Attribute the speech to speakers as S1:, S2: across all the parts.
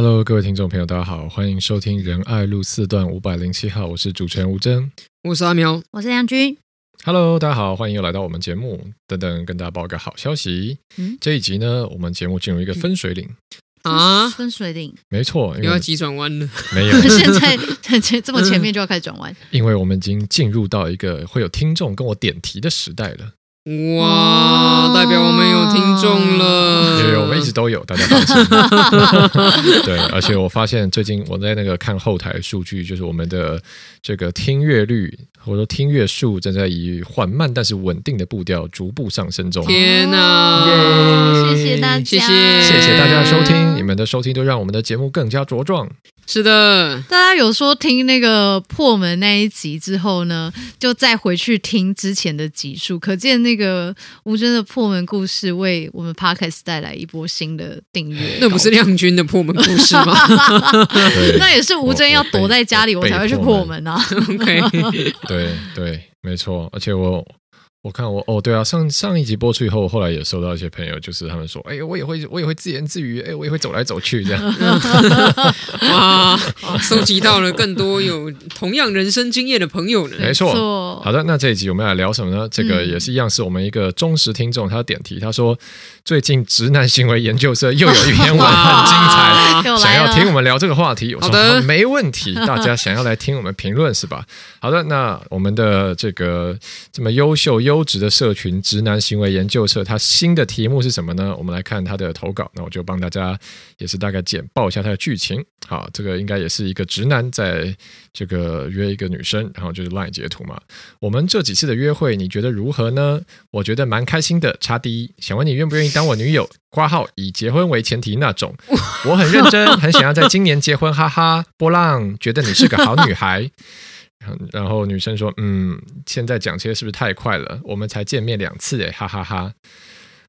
S1: Hello，各位听众朋友，大家好，欢迎收听仁爱路四段五百零七号，我是主持人吴峥，
S2: 我是阿苗，
S3: 我是梁军。
S1: Hello，大家好，欢迎又来到我们节目。等等，跟大家报个好消息，嗯，这一集呢，我们节目进入一个分水岭。
S3: 啊，分水岭，
S1: 没错，
S2: 又要急转弯了。
S1: 没有，
S3: 现在这么前面就要开始转弯，
S1: 因为我们已经进入到一个会有听众跟我点题的时代了。
S2: 哇，代表我们有听众了。
S1: 对，我们一直都有，大家放心。对，而且我发现最近我在那个看后台数据，就是我们的这个听阅率。或者说听阅数正在以缓慢但是稳定的步调逐步上升中。
S2: 天哪！
S3: 谢谢大家，
S2: 谢谢
S1: 谢谢大家收听，你们的收听都让我们的节目更加茁壮。
S2: 是的，
S3: 大家有说听那个破门那一集之后呢，就再回去听之前的集数，可见那个吴尊的破门故事为我们 Podcast 带来一波新的订阅。
S2: 那不是亮君的破门故事吗？
S3: 那也是吴尊要躲在家里，我才会去破门啊。
S2: OK。
S1: 对对，没错，而且我我看我哦，对啊，上上一集播出以后，我后来也收到一些朋友，就是他们说，哎，我也会我也会自言自语，哎，我也会走来走去这样，
S2: 哇，收集到了更多有同样人生经验的朋友呢。
S1: 没错，好的，那这一集我们要来聊什么呢？这个也是一样，是我们一个忠实听众，他点题，他说。最近直男行为研究社又有一篇文 很精彩，想要听我们聊这个话题。我说好的，没问题。大家想要来听我们评论是吧？好的，那我们的这个这么优秀优质的社群直男行为研究社，它新的题目是什么呢？我们来看它的投稿。那我就帮大家也是大概简报一下它的剧情。好，这个应该也是一个直男在这个约一个女生，然后就是 LINE 截图嘛。我们这几次的约会，你觉得如何呢？我觉得蛮开心的。插第一，想问你愿不愿意当我女友？挂号以结婚为前提那种。我很认真，很想要在今年结婚，哈哈。波浪觉得你是个好女孩。然后女生说：“嗯，现在讲这些是不是太快了？我们才见面两次，诶，哈哈哈哈。”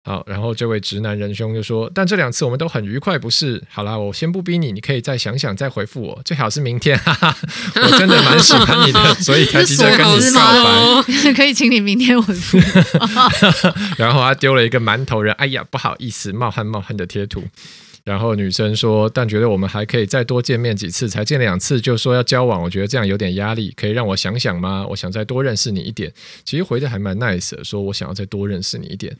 S1: 好，然后这位直男仁兄就说：“但这两次我们都很愉快，不是？好啦，我先不逼你，你可以再想想，再回复我，最好是明天。哈哈，我真的蛮喜欢你的，所以才急着跟你告白。
S3: 可以请你明天回复。
S1: 然后他丢了一个馒头人，哎呀，不好意思，冒汗冒汗的贴图。然后女生说：但觉得我们还可以再多见面几次，才见两次就说要交往，我觉得这样有点压力，可以让我想想吗？我想再多认识你一点。其实回的还蛮 nice 的，说我想要再多认识你一点。”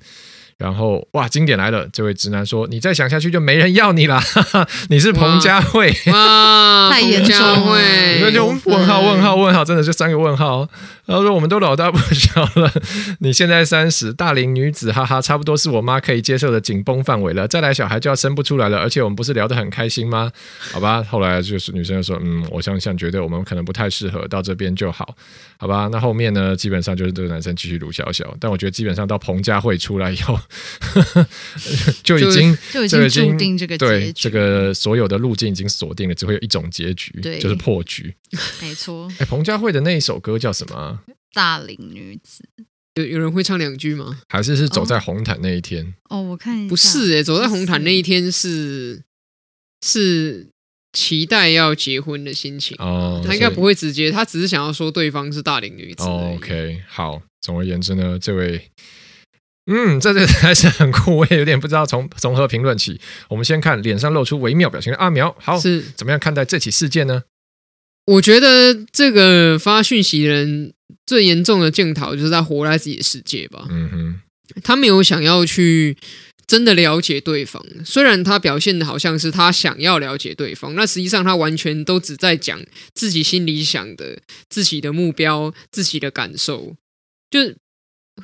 S1: 然后哇，经典来了！这位直男说：“你再想下去就没人要你了，哈哈，你是彭佳慧，
S2: 哇，太严重了。”
S1: 那就问号问号问号，真的就三个问号。然后说：“我们都老大不小了，你现在三十，大龄女子，哈哈，差不多是我妈可以接受的紧绷范围了。再来小孩就要生不出来了，而且我们不是聊得很开心吗？好吧。”后来就是女生就说：“嗯，我想想，觉得我们可能不太适合，到这边就好，好吧。”那后面呢，基本上就是这个男生继续撸小小，但我觉得基本上到彭佳慧出来以后。就已经
S3: 就已经注定这个
S1: 对这个所有的路径已经锁定了，只会有一种结局，对，就是破局。
S3: 没错。
S1: 哎，彭佳慧的那一首歌叫什么？
S3: 大龄女子。
S2: 有有人会唱两句吗？
S1: 还是是走在红毯那一天？
S3: 哦，我看
S2: 不是哎，走在红毯那一天是是期待要结婚的心情哦。他应该不会直接，他只是想要说对方是大龄女子。
S1: OK，好。总而言之呢，这位。嗯，这这还是很酷，我也有点不知道从从何评论起。我们先看脸上露出微妙表情的阿苗，好，是怎么样看待这起事件呢？
S2: 我觉得这个发讯息的人最严重的检讨就是他活在自己的世界吧。嗯哼，他没有想要去真的了解对方，虽然他表现的好像是他想要了解对方，那实际上他完全都只在讲自己心里想的、自己的目标、自己的感受，就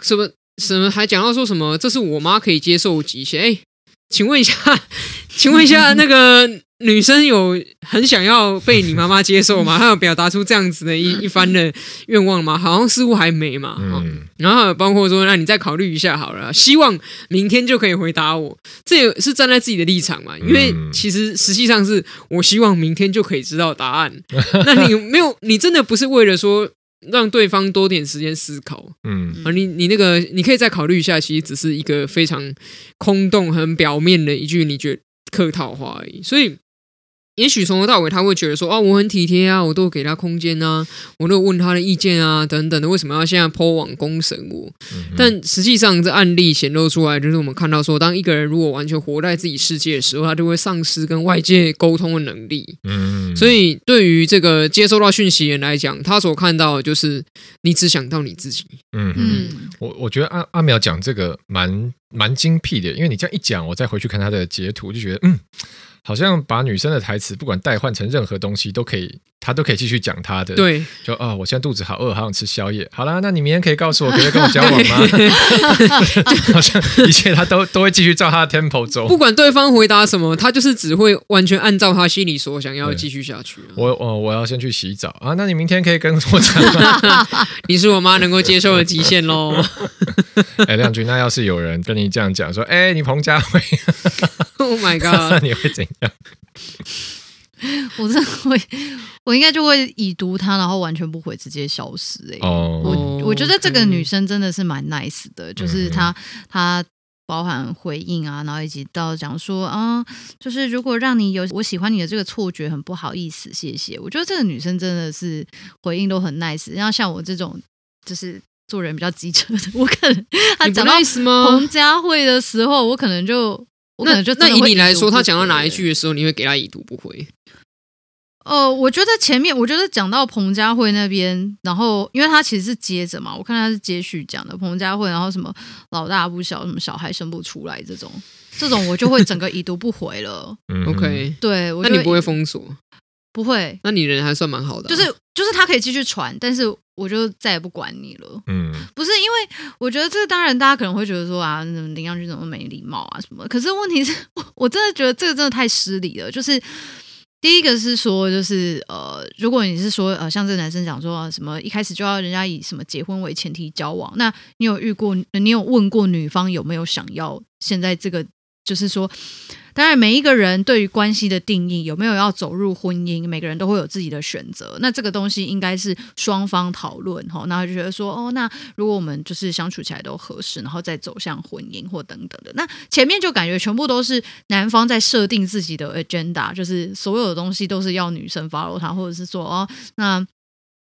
S2: 什么。什么还讲到说什么？这是我妈可以接受极限。哎，请问一下，请问一下，那个女生有很想要被你妈妈接受吗？她有表达出这样子的一 一番的愿望吗？好像似乎还没嘛。嗯。然后包括说，那你再考虑一下好了。希望明天就可以回答我。这也是站在自己的立场嘛。因为其实实际上是我希望明天就可以知道答案。那你没有？你真的不是为了说？让对方多点时间思考，嗯，啊，你你那个你可以再考虑一下，其实只是一个非常空洞、很表面的一句你觉得客套话而已。所以也许从头到尾他会觉得说，哦，我很体贴啊，我都给他空间啊，我都问他的意见啊，等等的，为什么要现在 po 网攻审我？嗯、但实际上，这案例显露出来，就是我们看到说，当一个人如果完全活在自己世界的时候，他就会丧失跟外界沟通的能力。嗯哼，所以对于这个接收到讯息人来讲，他所看到的就是你只想到你自己。嗯
S1: 嗯，我我觉得阿阿苗讲这个蛮蛮精辟的，因为你这样一讲，我再回去看他的截图，就觉得嗯。好像把女生的台词不管代换成任何东西都可以，她都可以继续讲她的。
S2: 对，
S1: 就啊、哦，我现在肚子好饿，好想吃宵夜。好啦，那你明天可以告诉我，可以跟我交往吗？好像一切他都都会继续照他的 tempo 走。
S2: 不管对方回答什么，他就是只会完全按照他心里所想要继续下去。
S1: 我我我要先去洗澡啊，那你明天可以跟我讲吗？
S2: 你是我妈能够接受的极限喽。
S1: 哎，亮君，那要是有人跟你这样讲说，哎，你彭佳慧
S2: ，Oh my god，
S1: 那你会怎样？
S3: 我真的会，我应该就会已读他，然后完全不回，直接消失、欸。哎，oh, 我我觉得这个女生真的是蛮 nice 的，嗯、就是她她包含回应啊，然后以及到讲说啊，就是如果让你有我喜欢你的这个错觉，很不好意思，谢谢。我觉得这个女生真的是回应都很 nice，然后像我这种就是做人比较机车的，我可能她讲到彭佳慧的时候，我可能就。我可能就
S2: 那以你来说，他讲到哪一句的时候，你会给他已读不回？
S3: 呃，我觉得前面，我觉得讲到彭佳慧那边，然后因为他其实是接着嘛，我看他是接续讲的彭佳慧，然后什么老大不小，什么小孩生不出来这种，这种我就会整个已读不回了。
S2: OK，
S3: 对，
S2: 那你不会封锁？
S3: 不会，
S2: 那你人还算蛮好的、啊，
S3: 就是就是他可以继续传，但是。我就再也不管你了。嗯，不是因为我觉得这个，当然大家可能会觉得说啊，林阳君怎么没礼貌啊什么？可是问题是 我，我真的觉得这个真的太失礼了。就是第一个是说，就是呃，如果你是说呃，像这个男生讲说什么一开始就要人家以什么结婚为前提交往，那你有遇过？你有问过女方有没有想要现在这个？就是说。当然，每一个人对于关系的定义有没有要走入婚姻，每个人都会有自己的选择。那这个东西应该是双方讨论哈，然后就觉得说，哦，那如果我们就是相处起来都合适，然后再走向婚姻或等等的。那前面就感觉全部都是男方在设定自己的 agenda，就是所有的东西都是要女生 follow 他，或者是说，哦，那。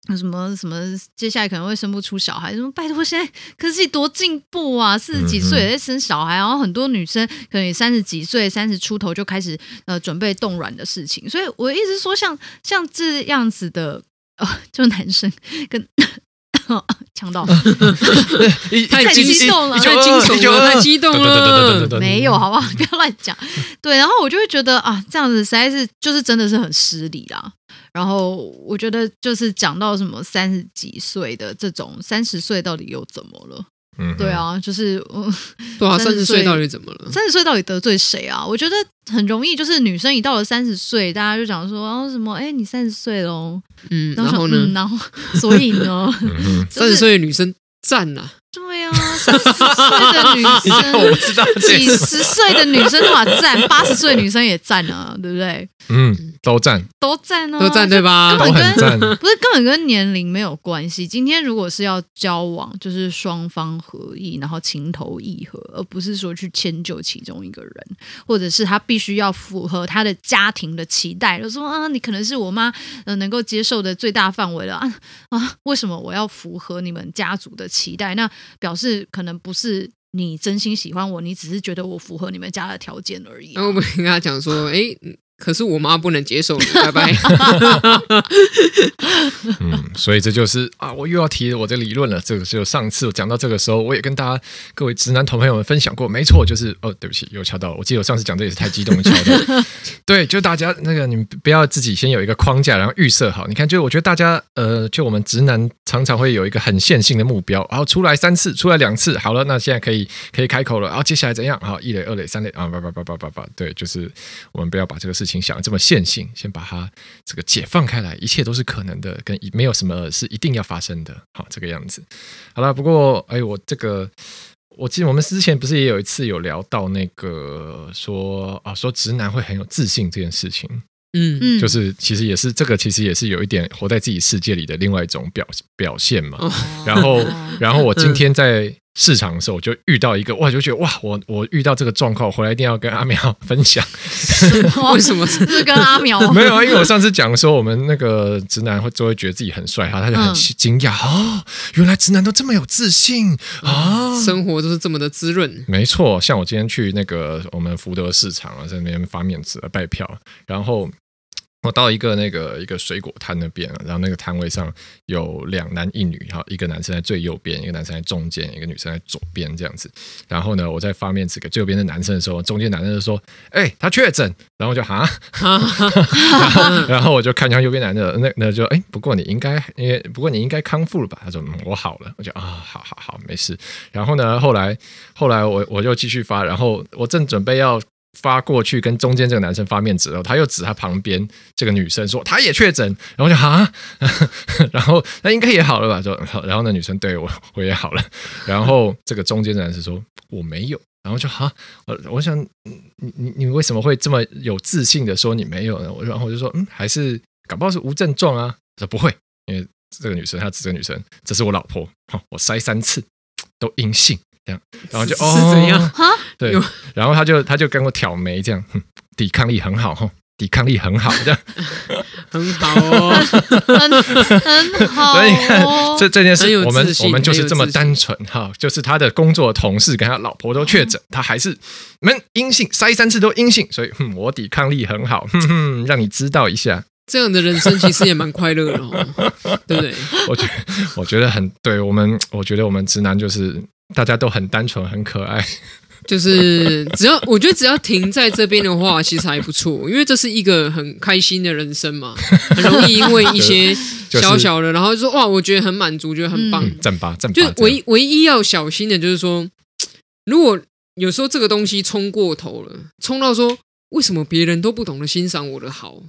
S3: 那什么什么，接下来可能会生不出小孩。什么拜托，现在科技多进步啊！四十几岁也在生小孩，然后很多女生可能也三十几岁、三十出头就开始呃准备冻卵的事情。所以我一直说像，像像这样子的，呃，就男生跟。呛到，
S2: 太激动了，
S3: 太
S2: 惊悚了，太激动了，
S3: 没有，好不好？不要乱讲。对，然后我就会觉得啊，这样子实在是就是真的是很失礼啦。然后我觉得就是讲到什么三十几岁的这种，三十岁到底又怎么了？嗯，对啊，就是嗯，
S2: 对啊，三十岁到底怎么了？
S3: 三十岁到底得罪谁啊？我觉得很容易，就是女生一到了三十岁，大家就讲说哦什么，哎，你三十岁喽，
S2: 嗯，然后呢？
S3: 然后所以呢，
S2: 三十岁的女生
S3: 赞呐。三十岁的女生，
S1: 我知道
S3: 几十岁的女生都赞，八十岁的女生也赞啊，对不对？
S1: 嗯，都赞，
S3: 都赞哦，
S2: 都赞对吧？
S3: 根本跟
S1: 都很赞，
S3: 不是根本跟年龄没有关系。今天如果是要交往，就是双方合意，然后情投意合，而不是说去迁就其中一个人，或者是他必须要符合他的家庭的期待，就说啊，你可能是我妈呃能够接受的最大范围了啊啊，为什么我要符合你们家族的期待？那表示可能不是你真心喜欢我，你只是觉得我符合你们家的条件而已啊。
S2: 那我们跟他讲说，哎。可是我妈不能接受你，拜拜。
S1: 嗯，所以这就是啊，我又要提我的理论了。这个就上次我讲到这个时候，我也跟大家各位直男同朋友们分享过。没错，就是哦，对不起，又敲到了。我记得我上次讲这也是太激动了，敲到。对，就大家那个，你们不要自己先有一个框架，然后预设好。你看，就我觉得大家呃，就我们直男常常会有一个很线性的目标，然后出来三次，出来两次，好了，那现在可以 可以开口了。然后接下来怎样？好，一垒、二垒、三垒啊，叭叭叭叭叭叭，对，就是我们不要把这个事情。想这么线性，先把它这个解放开来，一切都是可能的，跟没有什么是一定要发生的。好，这个样子。好了，不过哎，我这个，我记得我们之前不是也有一次有聊到那个说啊，说直男会很有自信这件事情。嗯嗯，就是其实也是这个，其实也是有一点活在自己世界里的另外一种表表现嘛。哦、然后，然后我今天在市场的时候，我就遇到一个哇，就觉得哇，我我遇到这个状况，回来一定要跟阿苗分享。
S2: 为什么
S3: 是跟阿苗？
S1: 没有啊，因为我上次讲说，我们那个直男会就会觉得自己很帅哈，他就很惊讶哦，原来直男都这么有自信啊，
S2: 生活都是这么的滋润。
S1: 没错，像我今天去那个我们福德市场啊，在那边发面子拜票，然后。我到一个那个一个水果摊那边，然后那个摊位上有两男一女，哈，一个男生在最右边，一个男生在中间，一个女生在左边这样子。然后呢，我在发面子给最右边的男生的时候，中间男生就说：“哎、欸，他确诊。”然后就哈，然后我就看向右边男的，那那就哎，不过你应该，因为不过你应该康复了吧？他说：“嗯，我好了。”我就啊，好好好，没事。然后呢，后来后来我我就继续发，然后我正准备要。发过去跟中间这个男生发面子，然后他又指他旁边这个女生说他也确诊，然后就哈，然后那应该也好了吧？说然后那女生对我我也好了，然后这个中间的男生说我没有，然后就哈，我我想你你你为什么会这么有自信的说你没有呢？我然后我就说嗯，还是搞不好是无症状啊？他说不会，因为这个女生她指这个女生，这是我老婆，我筛三次都阴性。这样，然后就哦，
S2: 是怎样？
S1: 对，然后他就他就跟我挑眉，这样，抵抗力很好，抵抗力很好，这样，
S2: 很好哦，
S3: 很好。
S1: 所以你看，这这件事，我们我们就是这么单纯哈，就是他的工作同事跟他老婆都确诊，他还是们阴性，筛三次都阴性，所以我抵抗力很好，哼哼，让你知道一下。
S2: 这样的人生其实也蛮快乐的哦，对不对？
S1: 我觉得我觉得很对，我们我觉得我们直男就是。大家都很单纯，很可爱。
S2: 就是只要我觉得只要停在这边的话，其实还不错，因为这是一个很开心的人生嘛。很容易因为一些 小小的，然后就说哇，我觉得很满足，觉得很棒。
S1: 赞吧，赞吧。
S2: 就唯一唯一要小心的就是说，如果有时候这个东西冲过头了，冲到说为什么别人都不懂得欣赏我的好，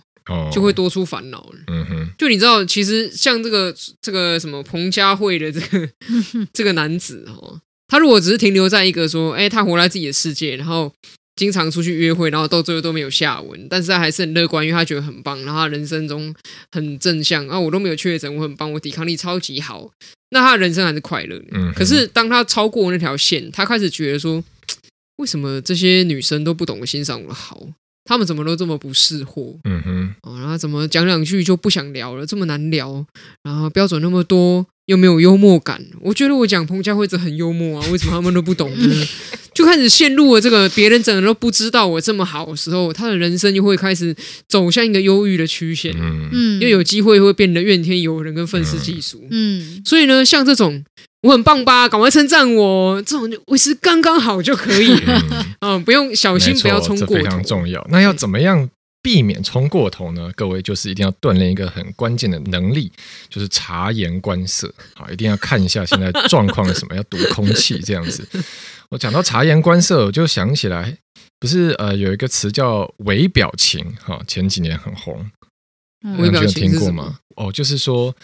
S2: 就会多出烦恼了。嗯哼。就你知道，其实像这个这个什么彭佳慧的这个 这个男子哦。他如果只是停留在一个说，哎，他活在自己的世界，然后经常出去约会，然后到最后都没有下文，但是他还是很乐观，因为他觉得很棒，然后他人生中很正向啊，我都没有确诊，我很棒，我抵抗力超级好，那他的人生还是快乐的。嗯。可是当他超过那条线，他开始觉得说，为什么这些女生都不懂得欣赏我的好？他们怎么都这么不识货？嗯哼。哦，然后怎么讲两句就不想聊了，这么难聊，然后标准那么多。又没有幽默感，我觉得我讲彭佳慧子很幽默啊，为什么他们都不懂呢？就开始陷入了这个别人整个都不知道我这么好的时候，他的人生就会开始走向一个忧郁的曲线，嗯，又有机会会变得怨天尤人跟愤世嫉俗，嗯，所以呢，像这种我很棒吧，赶快称赞我，这种就维持刚刚好就可以了，嗯，不用小心不要冲过头，
S1: 非常重要。那要怎么样？避免冲过头呢？各位就是一定要锻炼一个很关键的能力，就是察言观色。好，一定要看一下现在状况是什么，要读空气这样子。我讲到察言观色，我就想起来，不是呃有一个词叫微表情哈，前几年很红，
S2: 微表情
S1: 听过吗？哦，就是说。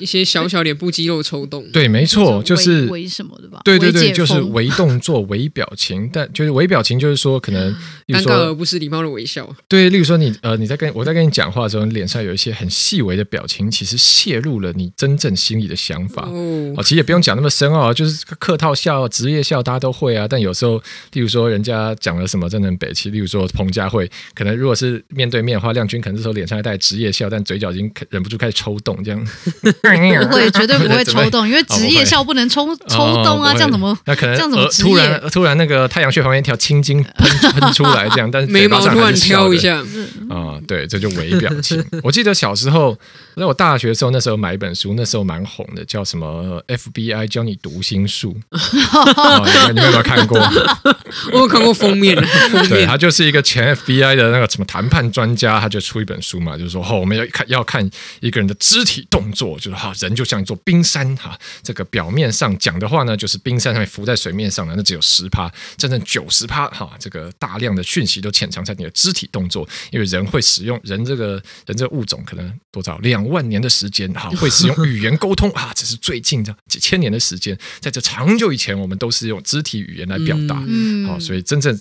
S2: 一些小小脸部肌肉抽动，
S1: 对，没错，就是
S3: 微什么的吧？
S1: 对对对，就是微动作、微表情。但就是微表情，就是说可能
S2: 尴尬而不是礼貌的微笑。
S1: 对，例如说你呃，你在跟我在跟你讲话的时候，你脸上有一些很细微的表情，其实泄露了你真正心里的想法。哦，其实也不用讲那么深奥，就是客套笑、职业笑，大家都会啊。但有时候，例如说人家讲了什么真的很北气，例如说彭佳慧，可能如果是面对面的话，亮君可能这时候脸上还带职业笑，但嘴角已经忍不住开始抽动，这样。
S3: 不会，绝对 不会抽动，因为职业笑不能抽抽动啊，这样怎么？
S1: 那可能这样怎么？突然突然那个太阳穴旁边一条青筋喷喷出来，这样，但是
S2: 眉毛突然挑一下
S1: 啊，对，这就微表情。我记得小时候，在我大学的时候，那时候买一本书，那时候蛮红的，叫什么 FBI 教你读心术，你们有没有看过？
S2: 我有看过封面，
S1: 对，他就是一个前 FBI 的那个什么谈判专家，他就出一本书嘛，就是说，哦，我们要看要看一个人的肢体动作，就是哈人。就像一座冰山哈，这个表面上讲的话呢，就是冰山上面浮在水面上的，那只有十趴，真正九十趴哈，这个大量的讯息都潜藏在你的肢体动作，因为人会使用人这个人这个物种可能多少两万年的时间哈，会使用语言沟通啊，这是最近的几千年的时间，在这长久以前，我们都是用肢体语言来表达，好，所以真正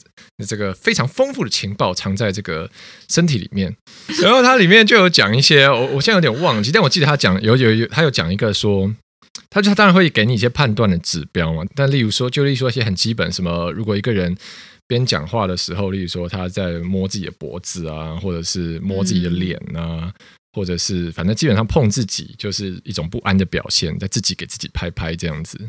S1: 这个非常丰富的情报藏在这个身体里面，然后它里面就有讲一些，我我现在有点忘记，但我记得他讲有有有，他有讲。讲一个说，他就他当然会给你一些判断的指标嘛。但例如说，就例如说一些很基本，什么如果一个人边讲话的时候，例如说他在摸自己的脖子啊，或者是摸自己的脸啊，嗯、或者是反正基本上碰自己，就是一种不安的表现，在自己给自己拍拍这样子。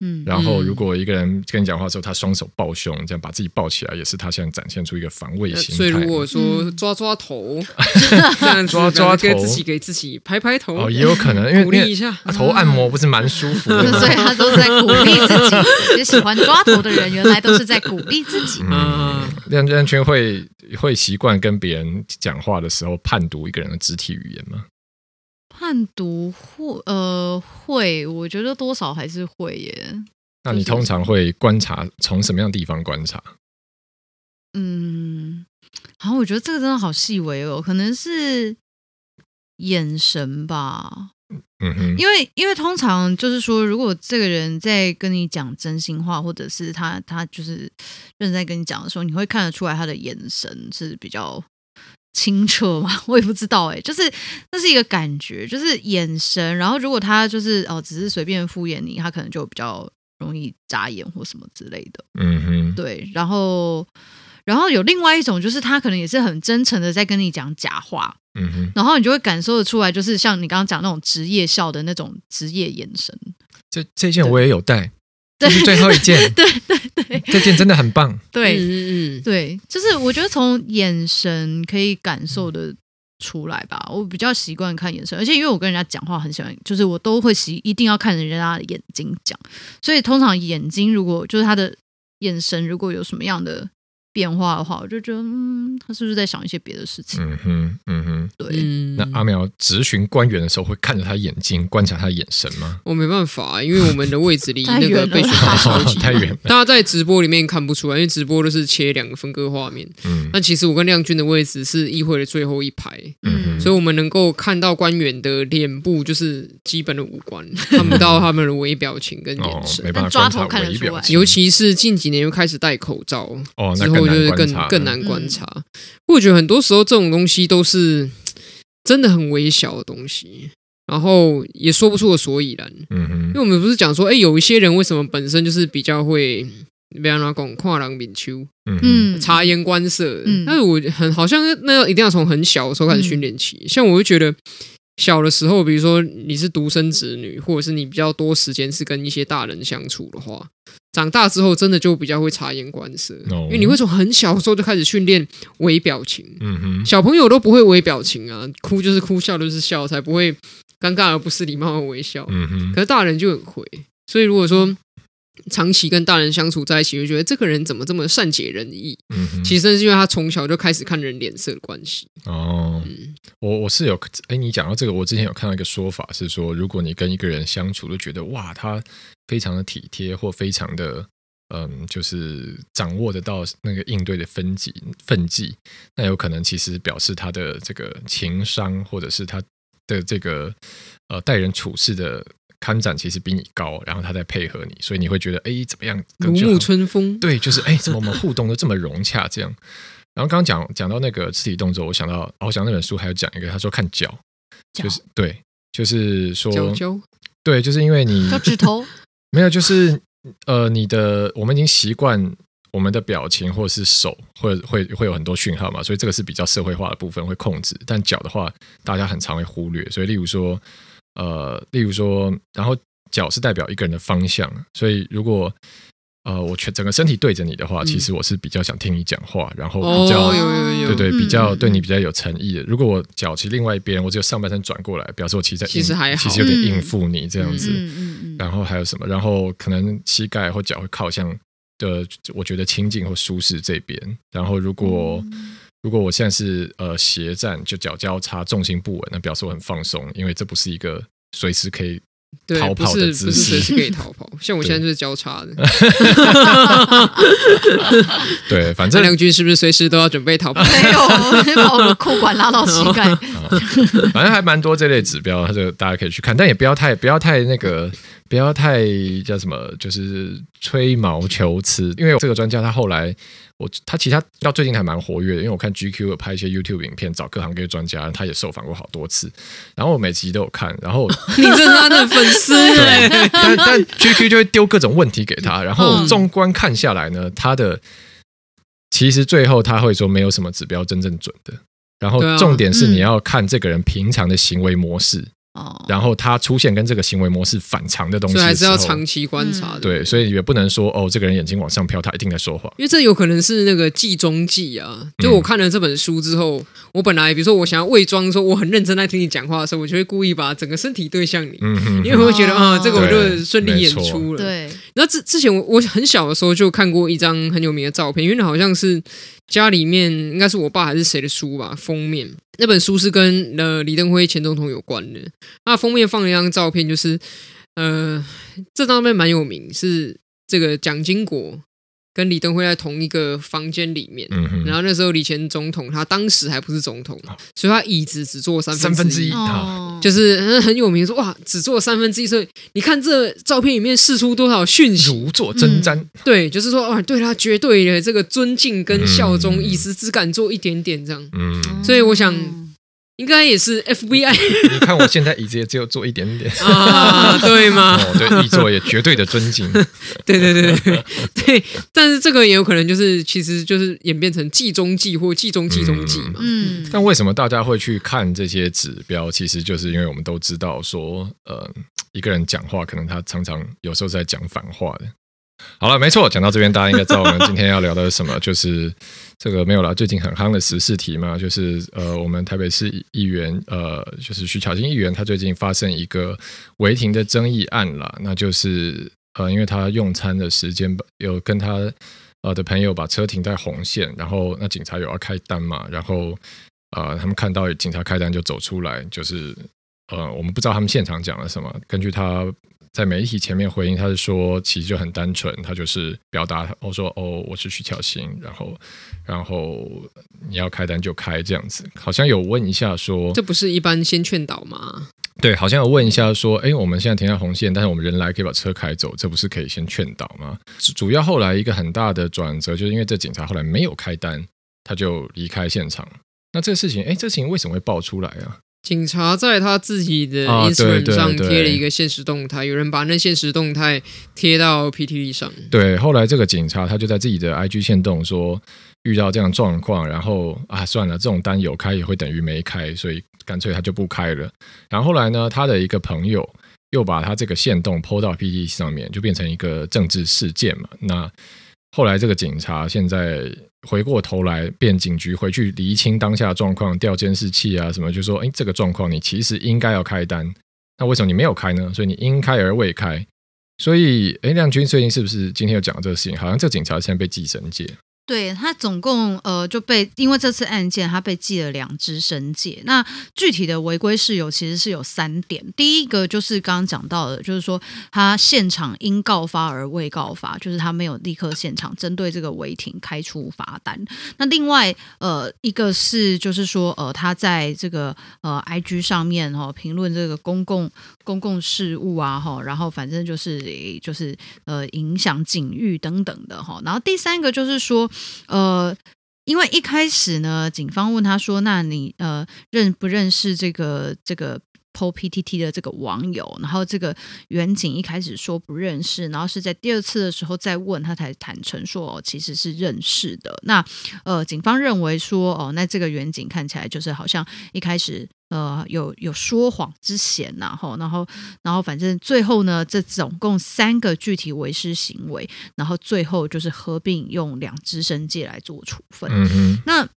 S1: 嗯，然后如果一个人跟你讲话的时候，他双手抱胸，这样把自己抱起来，也是他现在展现出一个防卫心态。
S2: 所以如果说抓抓头，这样抓抓头，给自己给自己拍拍头，
S1: 哦，也有可能，因为
S2: 鼓励一下，
S1: 头按摩不是蛮舒服的 吗？
S3: 所以他都是在鼓励自己。也喜欢抓头的人，原来都是在鼓励自己。
S1: 嗯，亮亮圈会会习惯跟别人讲话的时候判读一个人的肢体语言吗？
S3: 判读会呃会，我觉得多少还是会耶。
S1: 那你通常会观察从什么样的地方观察？
S3: 嗯，好，我觉得这个真的好细微哦，可能是眼神吧。
S1: 嗯哼，
S3: 因为因为通常就是说，如果这个人在跟你讲真心话，或者是他他就是认真在跟你讲的时候，你会看得出来他的眼神是比较。清澈吗？我也不知道哎，就是那是一个感觉，就是眼神。然后如果他就是哦，只是随便敷衍你，他可能就比较容易眨眼或什么之类的。
S1: 嗯哼，
S3: 对。然后，然后有另外一种，就是他可能也是很真诚的在跟你讲假话。
S1: 嗯哼。
S3: 然后你就会感受得出来，就是像你刚刚讲那种职业笑的那种职业眼神。
S1: 这这件我也有带。这是最后一件，
S3: 对对对，
S1: 这件真的很棒。
S3: 对，嗯嗯，对，就是我觉得从眼神可以感受的出来吧。我比较习惯看眼神，而且因为我跟人家讲话很喜欢，就是我都会习一定要看着人家的眼睛讲。所以通常眼睛如果就是他的眼神如果有什么样的。变化的话，我就觉得，嗯，他是不是在想一些别的事情？
S1: 嗯哼，嗯哼，
S3: 对。
S1: 嗯、那阿苗质询官员的时候，会看着他眼睛观察他的眼神吗？
S2: 我没办法，因为我们的位置离 那个备询台超级
S1: 太远，
S2: 大家在直播里面看不出来，因为直播都是切两个分割画面。嗯，那其实我跟亮君的位置是议会的最后一排，嗯哼，所以我们能够看到官员的脸部，就是基本的五官，看不到他们的微表情跟眼神，
S1: 哦、没办法观察微表情。
S2: 尤其是近几年又开始戴口罩，
S1: 哦，
S2: 之后就是更更。很难观察，嗯、我觉得很多时候这种东西都是真的很微小的东西，然后也说不出个所以然。
S1: 嗯哼，
S2: 因为我们不是讲说，哎，有一些人为什么本身就是比较会，比方说讲跨栏比丘，
S1: 嗯哼，
S2: 察言观色，
S3: 嗯、
S2: 但是我很好像那要一定要从很小的时候开始训练起，嗯、像我就觉得。小的时候，比如说你是独生子女，或者是你比较多时间是跟一些大人相处的话，长大之后真的就比较会察言观色.因为你会从很小的时候就开始训练微表情。
S1: 嗯哼，
S2: 小朋友都不会微表情啊，哭就是哭，笑就是笑，才不会尴尬而不失礼貌的微笑。
S1: 嗯哼，
S2: 可是大人就很会，所以如果说。长期跟大人相处在一起，就觉得这个人怎么这么善解人意？
S1: 嗯哼，
S2: 其实是因为他从小就开始看人脸色的关系。
S1: 哦，嗯、我我是有哎，你讲到这个，我之前有看到一个说法是说，如果你跟一个人相处，都觉得哇，他非常的体贴，或非常的嗯，就是掌握得到那个应对的分级分际，那有可能其实表示他的这个情商，或者是他的这个呃待人处事的。看展其实比你高，然后他在配合你，所以你会觉得哎，怎么样？
S2: 如沐春风。
S1: 对，就是哎，怎么我们互动的这么融洽这样？然后刚刚讲讲到那个肢体动作，我想到，我想那本书还有讲一个，他说看脚，就是对，就是
S2: 说
S1: 对，就是因为你
S3: 脚趾头
S1: 没有，就是呃，你的我们已经习惯我们的表情或者是手，会会会有很多讯号嘛，所以这个是比较社会化的部分会控制，但脚的话，大家很常会忽略，所以例如说。呃，例如说，然后脚是代表一个人的方向，所以如果呃我全整个身体对着你的话，嗯、其实我是比较想听你讲话，然后比较、
S2: 哦、有有有
S1: 对对，比较对你比较有诚意的。嗯、如果我脚其实另外一边，我只有上半身转过来，表示我其实在
S2: 其实还好，
S1: 其实有点应付你这样子。
S3: 嗯嗯嗯、
S1: 然后还有什么？然后可能膝盖或脚会靠向的，我觉得亲近或舒适这边。然后如果、嗯、如果我现在是呃斜站，就脚交叉，重心不稳，那表示我很放松，因为这不是一个。随时可以逃跑的姿势，
S2: 不是随时可以逃跑。像我现在就是交叉的。
S1: 对，反正
S2: 梁军是不是随时都要准备逃跑？
S3: 没有，把我的裤管拉到膝盖。
S1: 反正还蛮多这类指标，这个大家可以去看，但也不要太不要太那个，不不要太叫什么，就是吹毛求疵。因为这个专家他后来，我他其实他到最近还蛮活跃的，因为我看 GQ 有拍一些 YouTube 影片，找各行各业专家，他也受访过好多次，然后我每集都有看。然后
S2: 你这是他的粉丝哎，
S1: 但但 GQ 就会丢各种问题给他，然后纵观看下来呢，他的其实最后他会说没有什么指标真正准的。然后重点是你要看这个人平常的行为模式。哦，然后他出现跟这个行为模式反常的东西，
S2: 所以还是要长期观察的。
S1: 对，所以也不能说哦，这个人眼睛往上飘，他一定在说谎。
S2: 因为这有可能是那个计中计啊。就我看了这本书之后，嗯、我本来比如说我想要伪装说我很认真在听你讲话的时候，我就会故意把整个身体对向你，嗯、因为我会觉得啊、哦，这个我就顺利演出了。对。那之之前我我很小的时候就看过一张很有名的照片，因为那好像是。家里面应该是我爸还是谁的书吧？封面那本书是跟呃李登辉前总统有关的。那封面放了一张照片，就是呃这张照片蛮有名，是这个蒋经国。跟李登辉在同一个房间里面，嗯、然后那时候李前总统他当时还不是总统，所以他椅子只坐三分之一，就是很有名说哇，只坐三分之一，所以你看这照片里面释出多少讯息，
S1: 如坐针毡、嗯，对，
S2: 就是说哇，对他绝对的这个尊敬跟效忠，意思只敢做一点点这样，嗯，所以我想。应该也是 FBI。
S1: 你看我现在椅子也只有坐一点点
S2: 啊，对吗？
S1: 我，对，椅座也绝对的尊敬。
S2: 对对对对对，但是这个也有可能就是，其实就是演变成计中计或计中计中计嘛。
S1: 嗯。但为什么大家会去看这些指标？其实就是因为我们都知道说，呃，一个人讲话可能他常常有时候是在讲反话的。好了，没错，讲到这边，大家应该知道我们今天要聊的是什么，就是这个没有了。最近很夯的时事题嘛，就是呃，我们台北市议员呃，就是徐巧芯议员，他最近发生一个违停的争议案了，那就是呃，因为他用餐的时间有跟他呃的朋友把车停在红线，然后那警察有要开单嘛，然后呃，他们看到警察开单就走出来，就是呃，我们不知道他们现场讲了什么，根据他。在媒体前面回应，他是说其实就很单纯，他就是表达我说哦，我是徐巧芯，然后然后你要开单就开这样子，好像有问一下说，
S2: 这不是一般先劝导吗？
S1: 对，好像有问一下说，哎，我们现在停在红线，但是我们人来可以把车开走，这不是可以先劝导吗？主要后来一个很大的转折，就是因为这警察后来没有开单，他就离开现场。那这个事情，哎，这事情为什么会爆出来啊？
S2: 警察在他自己的 Instagram 上贴了一个现实动态，有人把那现实动态贴到 PTT 上。
S1: 对，后来这个警察他就在自己的 IG 线动说，遇到这样状况，然后啊算了，这种单有开也会等于没开，所以干脆他就不开了。然后后来呢，他的一个朋友又把他这个线动 PO 到 PTT 上面，就变成一个政治事件嘛。那后来这个警察现在。回过头来，变警局回去厘清当下状况，调监视器啊什么，就说：哎，这个状况你其实应该要开单，那为什么你没有开呢？所以你应开而未开，所以哎，亮君最近是不是今天有讲这个事情？好像这个警察现在被寄生界。
S3: 对，他总共呃就被因为这次案件，他被记了两支申诫。那具体的违规事由其实是有三点。第一个就是刚刚讲到的，就是说他现场因告发而未告发，就是他没有立刻现场针对这个违停开出罚单。那另外呃一个是就是说呃他在这个呃 IG 上面哈、哦、评论这个公共公共事务啊哈，然后反正就是就是呃影响警誉等等的哈。然后第三个就是说。呃，因为一开始呢，警方问他说：“那你呃认不认识这个这个 PO PTT 的这个网友？”然后这个远景一开始说不认识，然后是在第二次的时候再问他才坦诚说：“哦，其实是认识的。”那呃，警方认为说：“哦，那这个远景看起来就是好像一开始。”呃，有有说谎之嫌，然后，然后，然后，反正最后呢，这总共三个具体违失行为，然后最后就是合并用两支申诫来做处分。嗯嗯那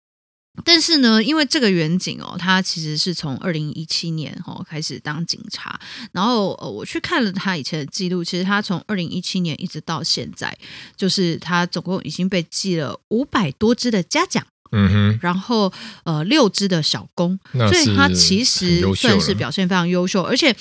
S3: 但是呢，因为这个远景哦，他其实是从二零一七年哦开始当警察，然后呃，我去看了他以前的记录，其实他从二零一七年一直到现在，就是他总共已经被记了五百多支的嘉奖。
S1: 嗯哼，
S3: 然后呃六只的小弓，所以它其实算是表现非常优秀，而且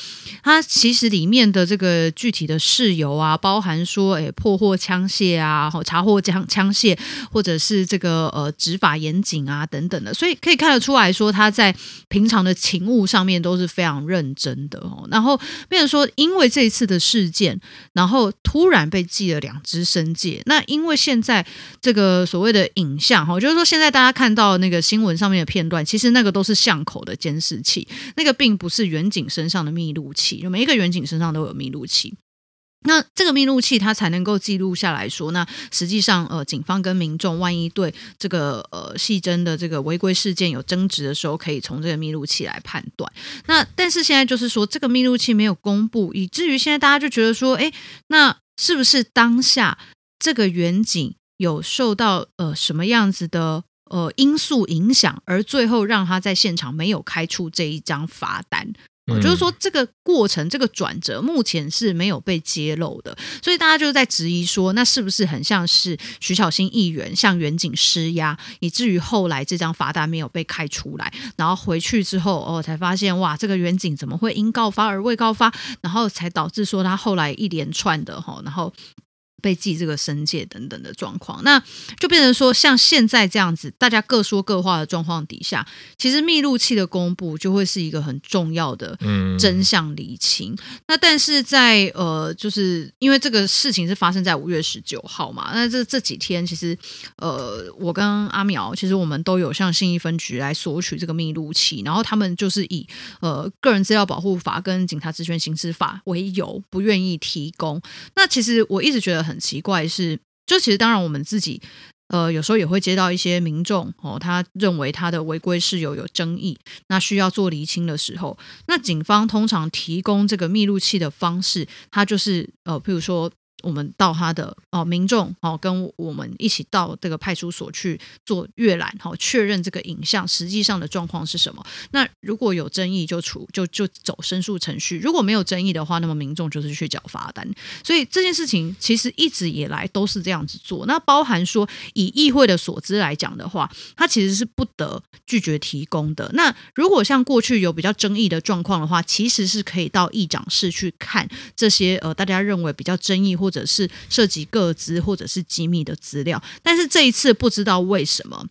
S3: 它其实里面的这个具体的事由啊，包含说诶破获枪械啊，查获枪枪械，或者是这个呃执法严谨啊等等的，所以可以看得出来说他在平常的勤务上面都是非常认真的哦。然后变成说，因为这一次的事件，然后突然被记了两只生戒，那因为现在这个所谓的影像哈，就是说现在。大家看到那个新闻上面的片段，其实那个都是巷口的监视器，那个并不是远景身上的密录器。就每一个远景身上都有密录器，那这个密录器它才能够记录下来说，那实际上呃，警方跟民众万一对这个呃细侦的这个违规事件有争执的时候，可以从这个密录器来判断。那但是现在就是说，这个密录器没有公布，以至于现在大家就觉得说，哎，那是不是当下这个远景有受到呃什么样子的？呃，因素影响，而最后让他在现场没有开出这一张罚单，呃，就是说这个过程，这个转折目前是没有被揭露的，所以大家就在质疑说，那是不是很像是徐巧芯议员向远景施压，以至于后来这张罚单没有被开出来，然后回去之后哦，才发现哇，这个远景怎么会因告发而未告发，然后才导致说他后来一连串的哈，然后。被记这个申诫等等的状况，那就变成说，像现在这样子，大家各说各话的状况底下，其实密录器的公布就会是一个很重要的真相厘清。嗯、那但是在呃，就是因为这个事情是发生在五月十九号嘛，那这这几天其实呃，我跟阿苗其实我们都有向信义分局来索取这个密录器，然后他们就是以呃个人资料保护法跟警察职权行使法为由，不愿意提供。那其实我一直觉得很。很奇怪是，就其实当然我们自己，呃，有时候也会接到一些民众哦，他认为他的违规事由有争议，那需要做厘清的时候，那警方通常提供这个密录器的方式，他就是呃，譬如说。我们到他的哦，民众哦，跟我们一起到这个派出所去做阅览，好确认这个影像实际上的状况是什么。那如果有争议就处就就走申诉程序；如果没有争议的话，那么民众就是去缴罚单。所以这件事情其实一直以来都是这样子做。那包含说以议会的所知来讲的话，他其实是不得拒绝提供的。那如果像过去有比较争议的状况的话，其实是可以到议长室去看这些呃大家认为比较争议或。或者是涉及各资或者是机密的资料，但是这一次不知道为什么，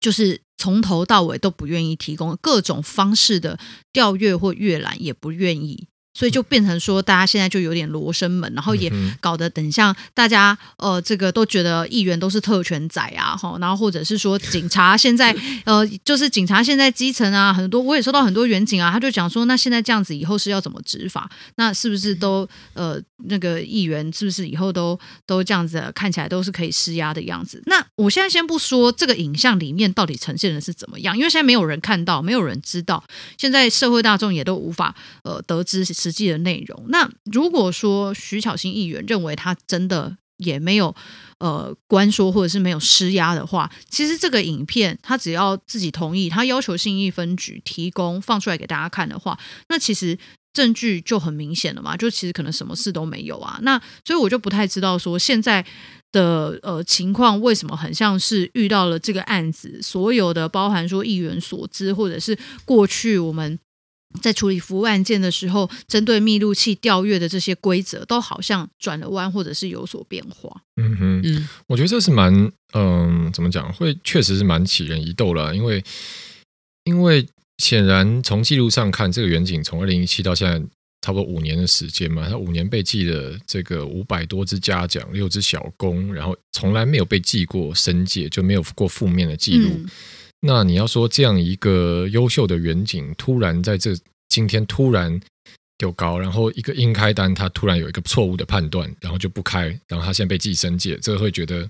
S3: 就是从头到尾都不愿意提供各种方式的调阅或阅览，也不愿意。所以就变成说，大家现在就有点罗生门，然后也搞得等像大家呃，这个都觉得议员都是特权仔啊，哈，然后或者是说警察现在呃，就是警察现在基层啊，很多我也收到很多员警啊，他就讲说，那现在这样子以后是要怎么执法？那是不是都呃那个议员是不是以后都都这样子看起来都是可以施压的样子？那我现在先不说这个影像里面到底呈现的是怎么样，因为现在没有人看到，没有人知道，现在社会大众也都无法呃得知。实际的内容。那如果说徐巧芯议员认为他真的也没有呃关说或者是没有施压的话，其实这个影片他只要自己同意，他要求信义分局提供放出来给大家看的话，那其实证据就很明显了嘛。就其实可能什么事都没有啊。那所以我就不太知道说现在的呃情况为什么很像是遇到了这个案子，所有的包含说议员所知或者是过去我们。在处理服务案件的时候，针对密录器调阅的这些规则，都好像转了弯，或者是有所变化。
S1: 嗯哼，嗯，我觉得这是蛮，嗯、呃，怎么讲，会确实是蛮起人疑窦了。因为，因为显然从记录上看，这个远景从二零一七到现在差不多五年的时间嘛，他五年被记了这个五百多只嘉奖，六只小弓，然后从来没有被记过申诫，就没有过负面的记录。嗯那你要说这样一个优秀的远景，突然在这今天突然丢高，然后一个应开单，他突然有一个错误的判断，然后就不开，然后他现在被寄生界，这个会觉得。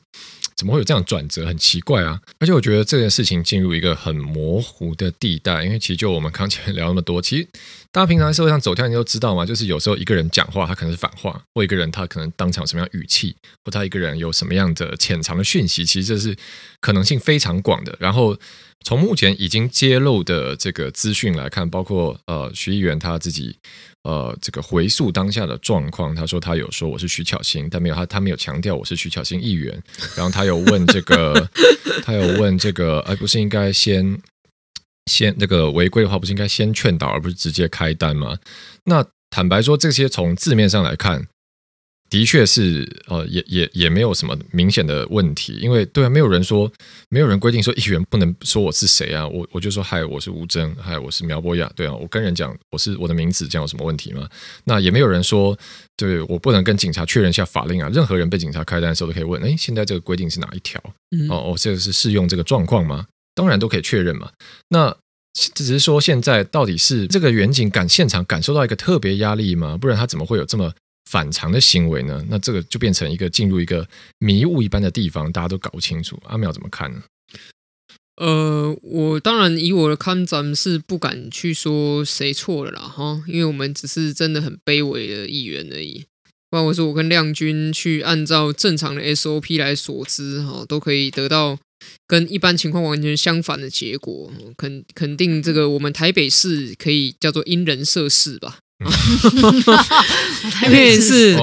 S1: 怎么会有这样转折？很奇怪啊！而且我觉得这件事情进入一个很模糊的地带，因为其实就我们刚才聊那么多，其实大家平常在社会上走跳，你都知道嘛，就是有时候一个人讲话，他可能是反话；或一个人他可能当场什么样语气，或他一个人有什么样的潜藏的讯息，其实这是可能性非常广的。然后从目前已经揭露的这个资讯来看，包括呃徐议员他自己。呃，这个回溯当下的状况，他说他有说我是徐巧芯，但没有他他没有强调我是徐巧芯议员。然后他 他有问这个，他有问这个，而不是应该先先那个违规的话，不是应该先劝导，而不是直接开单吗？那坦白说，这些从字面上来看。的确是，呃，也也也没有什么明显的问题，因为对啊，没有人说，没有人规定说议员不能说我是谁啊，我我就说嗨，我是吴峥，嗨，我是苗博雅，对啊，我跟人讲我是我的名字，这样有什么问题吗？那也没有人说，对我不能跟警察确认一下法令啊，任何人被警察开单的时候都可以问，哎，现在这个规定是哪一条？嗯、哦哦，这个是适用这个状况吗？当然都可以确认嘛。那只是说现在到底是这个远景感现场感受到一个特别压力吗？不然他怎么会有这么？反常的行为呢？那这个就变成一个进入一个迷雾一般的地方，大家都搞不清楚。阿苗怎么看呢？
S2: 呃，我当然以我的看，咱们是不敢去说谁错了啦，哈，因为我们只是真的很卑微的议员而已。不然我说我跟亮君去按照正常的 SOP 来所知，哈，都可以得到跟一般情况完全相反的结果。肯肯定这个我们台北市可以叫做因人设事吧。
S3: 台北市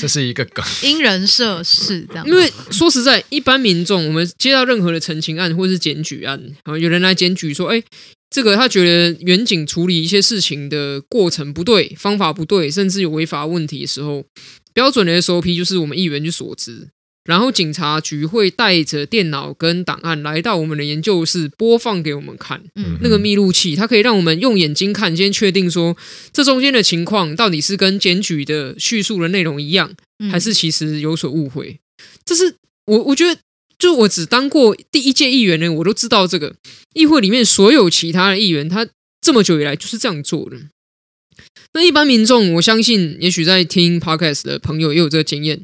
S1: 这是一个梗。
S3: 因人设事这样。
S2: 因为说实在，一般民众，我们接到任何的陈情案或是检举案，啊，有人来检举说，哎，这个他觉得远景处理一些事情的过程不对，方法不对，甚至有违法问题的时候，标准的 SOP 就是我们议员去所知。然后警察局会带着电脑跟档案来到我们的研究室，播放给我们看。嗯，那个密录器，它可以让我们用眼睛看，先确定说这中间的情况到底是跟检举的叙述的内容一样，还是其实有所误会。这是我我觉得，就我只当过第一届议员呢，我都知道这个议会里面所有其他的议员，他这么久以来就是这样做的。那一般民众，我相信，也许在听 Podcast 的朋友也有这个经验。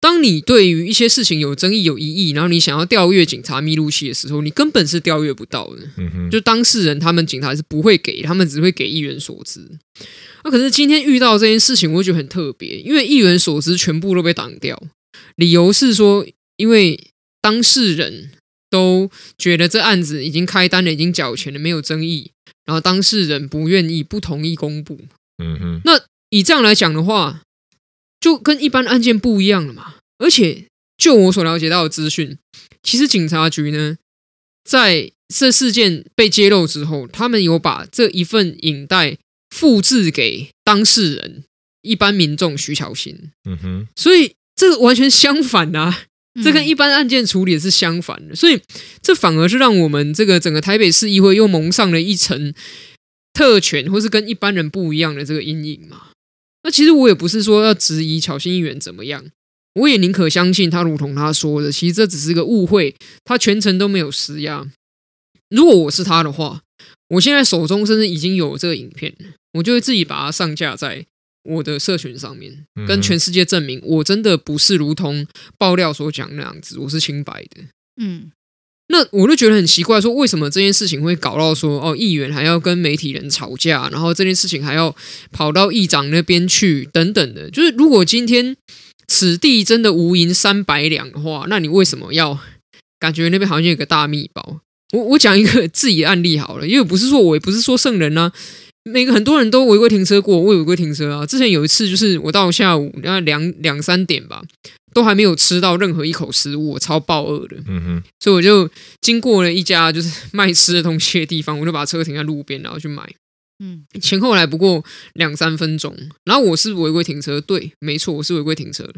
S2: 当你对于一些事情有争议、有疑义，然后你想要调阅警察密录器的时候，你根本是调阅不到的。嗯，就当事人他们警察是不会给，他们只会给议员所知。那、啊、可是今天遇到这件事情，我觉得很特别，因为议员所知全部都被挡掉，理由是说，因为当事人都觉得这案子已经开单了，已经缴钱了，没有争议，然后当事人不愿意、不同意公布。嗯哼，那以这样来讲的话。就跟一般案件不一样了嘛，而且就我所了解到的资讯，其实警察局呢，在这事件被揭露之后，他们有把这一份影带复制给当事人、一般民众徐巧芯。嗯哼，所以这个完全相反啊，这跟一般案件处理的是相反的，所以这反而是让我们这个整个台北市议会又蒙上了一层特权，或是跟一般人不一样的这个阴影嘛。那其实我也不是说要质疑巧心议员怎么样，我也宁可相信他如同他说的，其实这只是个误会，他全程都没有施压。如果我是他的话，我现在手中甚至已经有这个影片，我就会自己把它上架在我的社群上面，跟全世界证明我真的不是如同爆料所讲那样子，我是清白的。嗯。那我就觉得很奇怪，说为什么这件事情会搞到说哦，议员还要跟媒体人吵架，然后这件事情还要跑到议长那边去等等的。就是如果今天此地真的无银三百两的话，那你为什么要感觉那边好像有个大秘宝？我我讲一个 自己的案例好了，因为不是说我也不是说圣人啊，每个很多人都违规停车过，我也违规停车啊。之前有一次就是我到下午两两两三点吧。都还没有吃到任何一口食物，我超暴饿的。嗯哼，所以我就经过了一家就是卖吃的东西的地方，我就把车停在路边，然后去买。嗯，前后来不过两三分钟，然后我是违规停车，对，没错，我是违规停车的。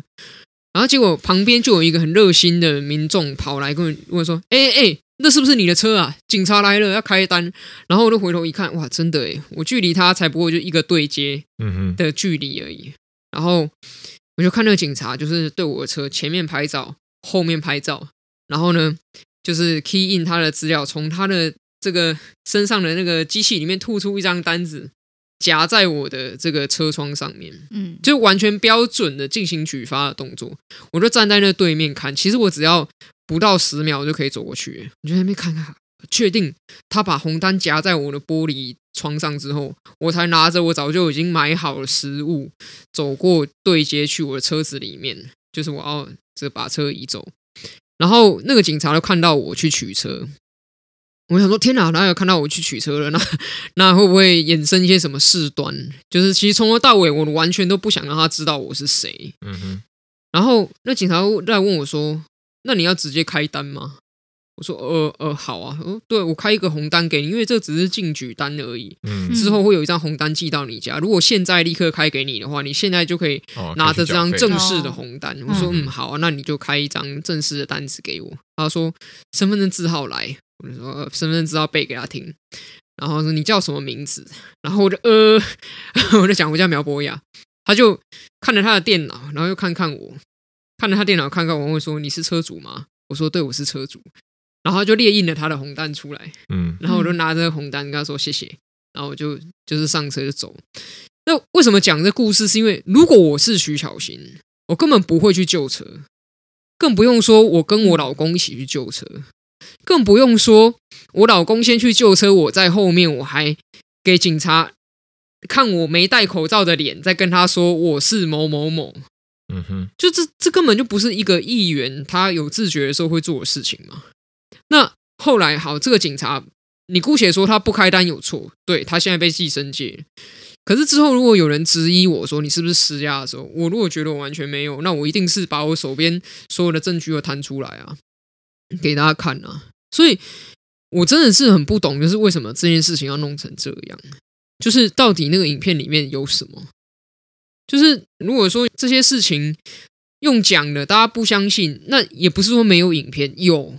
S2: 然后结果旁边就有一个很热心的民众跑来跟我问我说：“哎哎，那是不是你的车啊？警察来了，要开单。”然后我就回头一看，哇，真的哎，我距离他才不过就一个对接的距离而已。然后。我就看那个警察，就是对我的车前面拍照，后面拍照，然后呢，就是 key in 他的资料，从他的这个身上的那个机器里面吐出一张单子，夹在我的这个车窗上面，嗯，就完全标准的进行举发的动作。我就站在那对面看，其实我只要不到十秒就可以走过去，你就在那边看看。确定他把红单夹在我的玻璃窗上之后，我才拿着我早就已经买好了食物，走过对接去我的车子里面，就是我要这把车移走。然后那个警察就看到我去取车，我想说天哪，哪有看到我去取车了？那那会不会衍生一些什么事端？就是其实从头到尾，我完全都不想让他知道我是谁。嗯哼。然后那警察在问我说：“那你要直接开单吗？我说呃呃好啊，哦对，我开一个红单给你，因为这只是进举单而已。嗯，之后会有一张红单寄到你家。如果现在立刻开给你的话，你现在就可以拿着这张正式的红单。哦、我说嗯好啊，那你就开一张正式的单子给我。他说身份证字号来，我就说身份证字号背给他听。然后说你叫什么名字？然后我就呃，我就讲我叫苗博雅。他就看着他的电脑，然后又看看我，看着他电脑看看我，会说你是车主吗？我说对，我是车主。然后他就列印了他的红单出来，嗯，然后我就拿着红单跟他说谢谢，然后我就就是上车就走。那为什么讲这故事？是因为如果我是徐巧芯，我根本不会去救车，更不用说我跟我老公一起去救车，更不用说我老公先去救车，我在后面我还给警察看我没戴口罩的脸，再跟他说我是某某某。嗯哼，就这这根本就不是一个议员他有自觉的时候会做的事情嘛。那后来好，这个警察，你姑且说他不开单有错，对，他现在被寄生界。可是之后如果有人质疑我说你是不是施压的时候，我如果觉得我完全没有，那我一定是把我手边所有的证据都摊出来啊，给大家看啊。所以我真的是很不懂，就是为什么这件事情要弄成这样？就是到底那个影片里面有什么？就是如果说这些事情用讲的，大家不相信，那也不是说没有影片，有。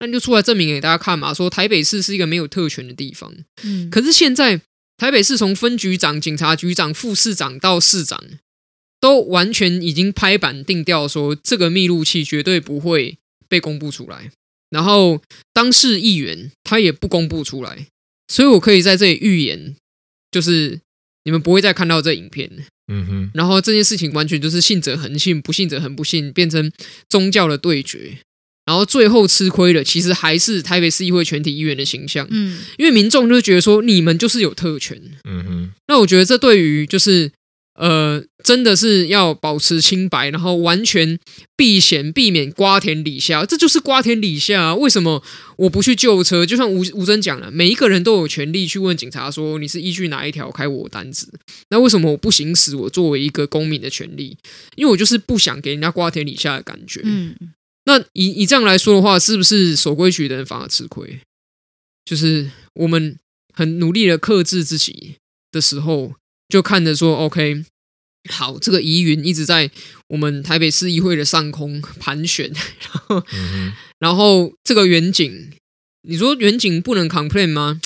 S2: 那就出来证明给大家看嘛，说台北市是一个没有特权的地方。嗯，可是现在台北市从分局长、警察局长、副市长到市长，都完全已经拍板定调，说这个密录器绝对不会被公布出来。然后当事议员他也不公布出来，所以我可以在这里预言，就是你们不会再看到这影片。嗯哼。然后这件事情完全就是信者恒信，不信者恒不信，变成宗教的对决。然后最后吃亏的，其实还是台北市议会全体议员的形象。嗯，因为民众就觉得说你们就是有特权。嗯哼，那我觉得这对于就是呃，真的是要保持清白，然后完全避嫌，避免瓜田李下，这就是瓜田李下啊。为什么我不去救车？就像吴吴峥讲了，每一个人都有权利去问警察说你是依据哪一条开我单子？那为什么我不行使我作为一个公民的权利？因为我就是不想给人家瓜田李下的感觉。嗯。那以以这样来说的话，是不是守规矩的人反而吃亏？就是我们很努力的克制自己的时候，就看着说，OK，好，这个疑云一直在我们台北市议会的上空盘旋，然后，嗯、然后这个远景，你说远景不能 complain 吗？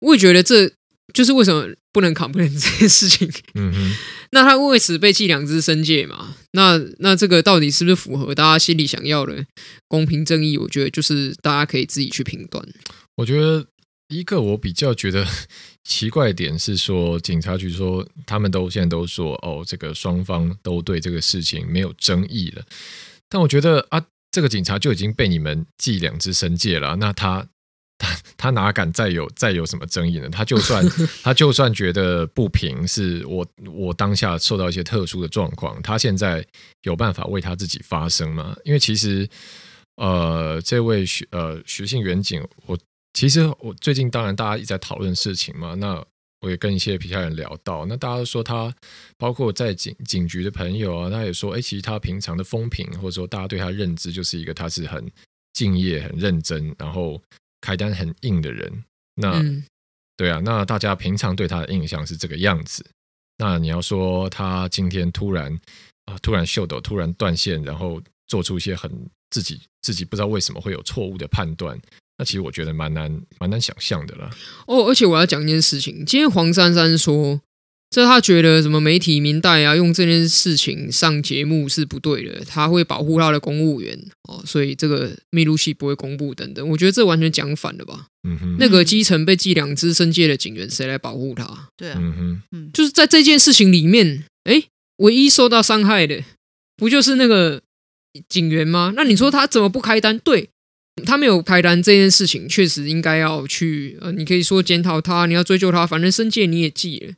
S2: 我也觉得这就是为什么不能 complain 这件事情。嗯哼。那他为此被记两只申诫嘛？那那这个到底是不是符合大家心里想要的公平正义？我觉得就是大家可以自己去评断。
S1: 我觉得一个我比较觉得 奇怪的点是说，警察局说他们都现在都说哦，这个双方都对这个事情没有争议了。但我觉得啊，这个警察就已经被你们记两支申诫了，那他。他他哪敢再有再有什么争议呢？他就算 他就算觉得不平，是我我当下受到一些特殊的状况，他现在有办法为他自己发声吗？因为其实呃，这位徐呃徐姓员警，我其实我最近当然大家一直在讨论事情嘛，那我也跟一些皮下人聊到，那大家都说他包括在警警局的朋友啊，他也说，哎，其实他平常的风评或者说大家对他认知就是一个他是很敬业、很认真，然后。开单很硬的人，那、嗯、对啊，那大家平常对他的印象是这个样子。那你要说他今天突然啊，突然秀逗，突然断线，然后做出一些很自己自己不知道为什么会有错误的判断，那其实我觉得蛮难蛮难想象的了。
S2: 哦，而且我要讲一件事情，今天黄珊珊说。这他觉得什么媒体明代啊，用这件事情上节目是不对的，他会保护他的公务员哦，所以这个密录器不会公布等等。我觉得这完全讲反了吧？嗯哼，那个基层被记两支申诫的警员，谁来保护他？
S3: 对啊，嗯哼，
S2: 嗯，就是在这件事情里面，哎，唯一受到伤害的不就是那个警员吗？那你说他怎么不开单？对，他没有开单这件事情，确实应该要去呃，你可以说检讨他，你要追究他，反正申诫你也记了。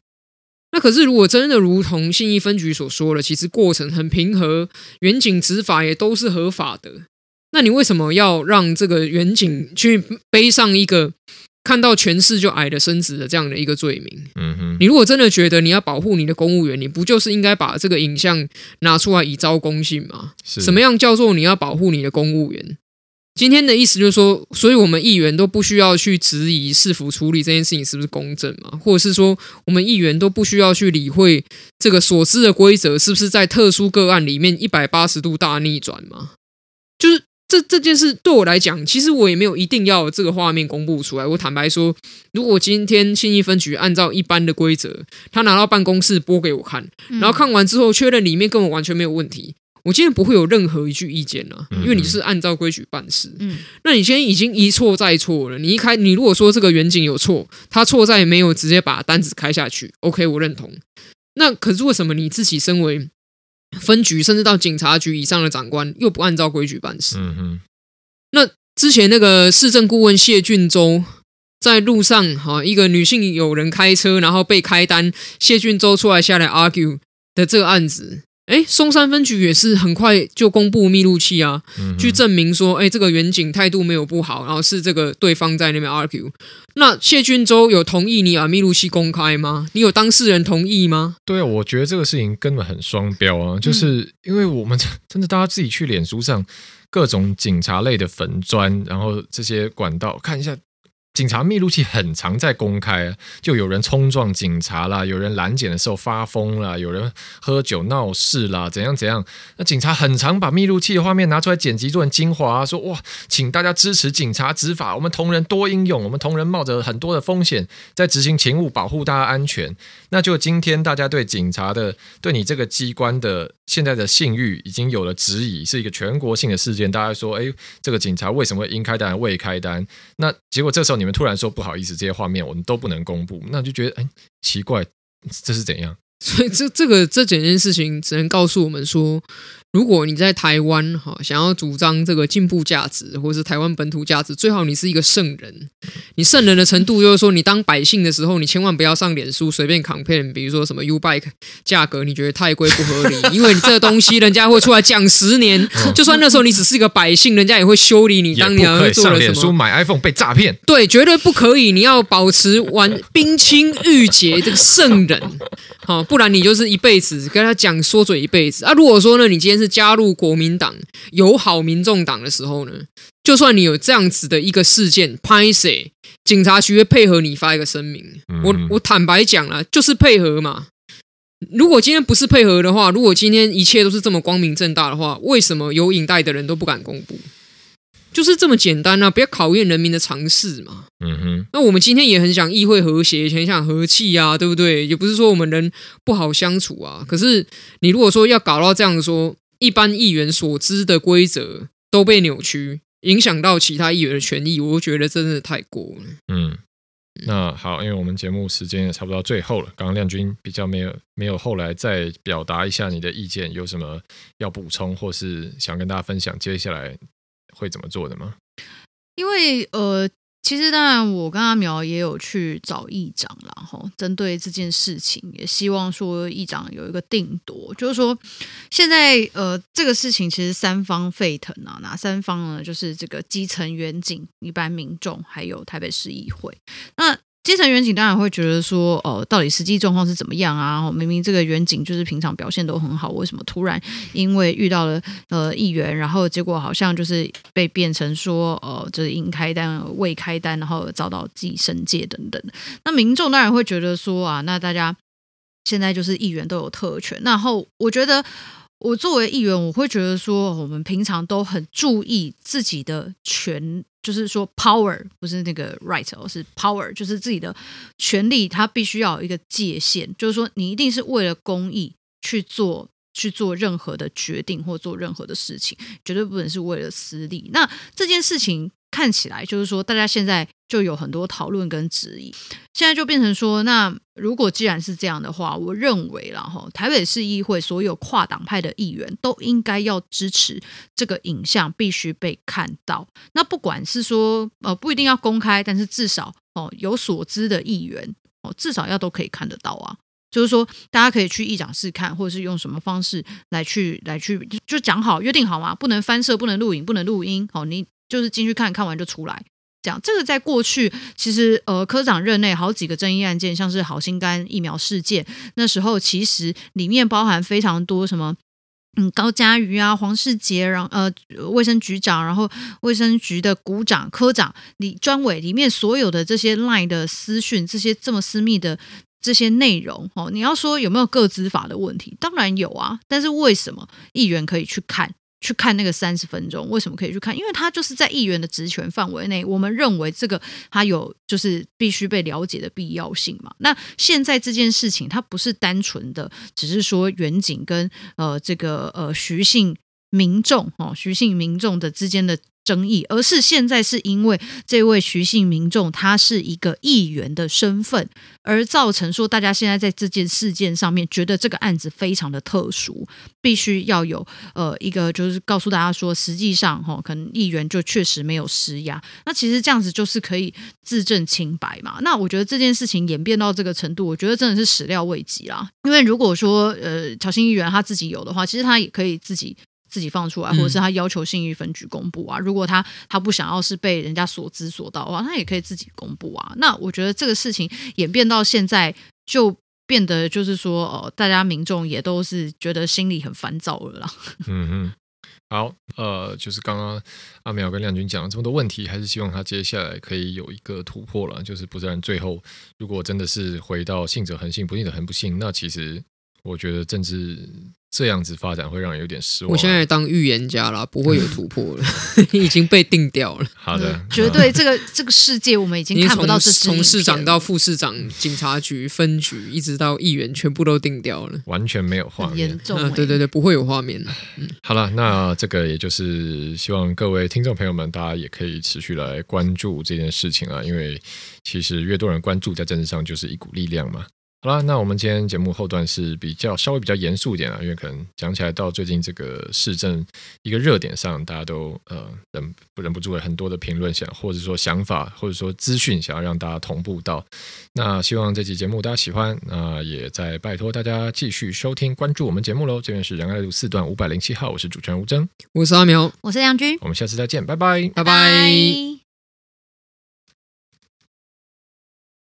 S2: 那可是，如果真的如同信义分局所说的，其实过程很平和，远景执法也都是合法的。那你为什么要让这个远景去背上一个看到权势就矮的身子的这样的一个罪名？嗯哼，你如果真的觉得你要保护你的公务员，你不就是应该把这个影像拿出来以昭公信吗？什么样叫做你要保护你的公务员？今天的意思就是说，所以我们议员都不需要去质疑是否处理这件事情是不是公正嘛，或者是说，我们议员都不需要去理会这个所知的规则是不是在特殊个案里面一百八十度大逆转嘛？就是这这件事对我来讲，其实我也没有一定要这个画面公布出来。我坦白说，如果今天信义分局按照一般的规则，他拿到办公室播给我看，然后看完之后确认里面根本完全没有问题。我今天不会有任何一句意见了，因为你是按照规矩办事。嗯，那你今天已经一错再错了。你一开，你如果说这个远景有错，他错在没有直接把单子开下去，OK，我认同。那可是为什么你自己身为分局甚至到警察局以上的长官，又不按照规矩办事？嗯哼。那之前那个市政顾问谢俊洲在路上，哈，一个女性有人开车，然后被开单，谢俊洲出来下来 argue 的这个案子。哎，松山分局也是很快就公布密录器啊，嗯、去证明说，哎，这个远景态度没有不好，然后是这个对方在那边 argue。那谢俊洲有同意你把密录器公开吗？你有当事人同意吗？
S1: 对啊，我觉得这个事情根本很双标啊，就是因为我们真的大家自己去脸书上各种警察类的粉砖，然后这些管道看一下。警察密录器很常在公开，就有人冲撞警察啦，有人拦检的时候发疯啦，有人喝酒闹事啦，怎样怎样。那警察很常把密录器的画面拿出来剪辑做成精华，说哇，请大家支持警察执法，我们同仁多英勇，我们同仁冒着很多的风险在执行勤务，保护大家安全。那就今天大家对警察的，对你这个机关的现在的信誉已经有了质疑，是一个全国性的事件。大家说，哎，这个警察为什么会应开单未开单？那结果这时候。你你们突然说不好意思，这些画面我们都不能公布，那就觉得哎，奇怪，这是怎样？
S2: 所以这这个这整件事情只能告诉我们说。如果你在台湾哈，想要主张这个进步价值，或者是台湾本土价值，最好你是一个圣人。你圣人的程度就是说，你当百姓的时候，你千万不要上脸书随便 campaign，比如说什么 U bike 价格你觉得太贵不合理，因为你这个东西人家会出来讲十年，就算那时候你只是一个百姓，人家也会修理你当年做了什么。
S1: 上脸书买 iPhone 被诈骗，
S2: 对，绝对不可以。你要保持完 冰清玉洁这个圣人，好，不然你就是一辈子跟他讲说嘴一辈子啊。如果说呢，你今天是加入国民党友好民众党的时候呢，就算你有这样子的一个事件，拍谢警察局会配合你发一个声明。我我坦白讲了，就是配合嘛。如果今天不是配合的话，如果今天一切都是这么光明正大的话，为什么有影带的人都不敢公布？就是这么简单啊！不要考验人民的常识嘛。嗯哼。那我们今天也很想议会和谐，很想和气啊，对不对？也不是说我们人不好相处啊。可是你如果说要搞到这样说，一般议员所知的规则都被扭曲，影响到其他议员的权益，我觉得真的太过了。
S1: 嗯，那好，因为我们节目时间也差不多到最后了，刚刚亮君比较没有没有后来再表达一下你的意见，有什么要补充或是想跟大家分享？接下来。会怎么做的吗？
S3: 因为呃，其实当然，我跟阿苗也有去找议长，然后针对这件事情，也希望说议长有一个定夺，就是说现在呃，这个事情其实三方沸腾啊，哪三方呢？就是这个基层远景、一般民众，还有台北市议会。那基层员警当然会觉得说，哦，到底实际状况是怎么样啊？明明这个员警就是平常表现都很好，为什么突然因为遇到了呃议员，然后结果好像就是被变成说，呃，就是应开单未开单，然后遭到记申诫等等。那民众当然会觉得说啊，那大家现在就是议员都有特权，然后我觉得。我作为议员，我会觉得说，我们平常都很注意自己的权，就是说 power 不是那个 right，而是 power，就是自己的权利，它必须要有一个界限，就是说你一定是为了公益去做去做任何的决定或做任何的事情，绝对不能是为了私利。那这件事情。看起来就是说，大家现在就有很多讨论跟质疑，现在就变成说，那如果既然是这样的话，我认为了哈，台北市议会所有跨党派的议员都应该要支持这个影像必须被看到。那不管是说呃不一定要公开，但是至少哦有所知的议员哦至少要都可以看得到啊。就是说大家可以去议长室看，或者是用什么方式来去来去就讲好约定好嘛，不能翻摄，不能录影，不能录音哦你。就是进去看看完就出来，这样，这个在过去其实呃科长任内好几个争议案件，像是好心肝疫苗事件，那时候其实里面包含非常多什么。嗯，高嘉瑜啊，黄世杰，然后呃，卫生局长，然后卫生局的股长、科长、李专委里面所有的这些 LINE 的私讯，这些这么私密的这些内容，哦，你要说有没有个资法的问题？当然有啊，但是为什么议员可以去看？去看那个三十分钟，为什么可以去看？因为他就是在议员的职权范围内，我们认为这个他有就是必须被了解的必要性嘛。那现在这件事情，它不是单纯的，只是说远景跟呃这个呃徐姓民众哦，徐姓民众的之间的。争议，而是现在是因为这位徐姓民众他是一个议员的身份，而造成说大家现在在这件事件上面觉得这个案子非常的特殊，必须要有呃一个就是告诉大家说，实际上哈、哦、可能议员就确实没有施压，那其实这样子就是可以自证清白嘛。那我觉得这件事情演变到这个程度，我觉得真的是始料未及啦。因为如果说呃乔欣议员他自己有的话，其实他也可以自己。自己放出来，或者是他要求信义分局公布啊。如果他他不想要是被人家所知所到的话，他也可以自己公布啊。那我觉得这个事情演变到现在，就变得就是说，哦，大家民众也都是觉得心里很烦躁了啦。
S1: 嗯哼，好，呃，就是刚刚阿苗跟亮君讲了这么多问题，还是希望他接下来可以有一个突破了。就是不然最后如果真的是回到信者恒信，不信者恒不信，那其实我觉得政治。这样子发展会让人有点失望。
S2: 我现在当预言家了，不会有突破了，已经被定掉了。
S1: 好的，
S3: 绝对这个这个世界我们已经看不到这。
S2: 从市长到副市长、警察局分局，一直到议员，全部都定掉了，
S1: 完全没有画面。
S3: 严重、欸，
S2: 对对对，不会有画面。
S1: 嗯，好了，那这个也就是希望各位听众朋友们，大家也可以持续来关注这件事情啊，因为其实越多人关注，在政治上就是一股力量嘛。好啦，那我们今天节目后段是比较稍微比较严肃一点啊，因为可能讲起来到最近这个市政一个热点上，大家都呃忍不忍不住了很多的评论想，或者说想法，或者说资讯，想要让大家同步到。那希望这期节目大家喜欢，那也在拜托大家继续收听关注我们节目喽。这边是仁爱路四段五百零七号，我是主持人吴峥，
S2: 我是阿苗，
S3: 我是梁军，
S1: 我们下次再见，拜拜，
S2: 拜拜。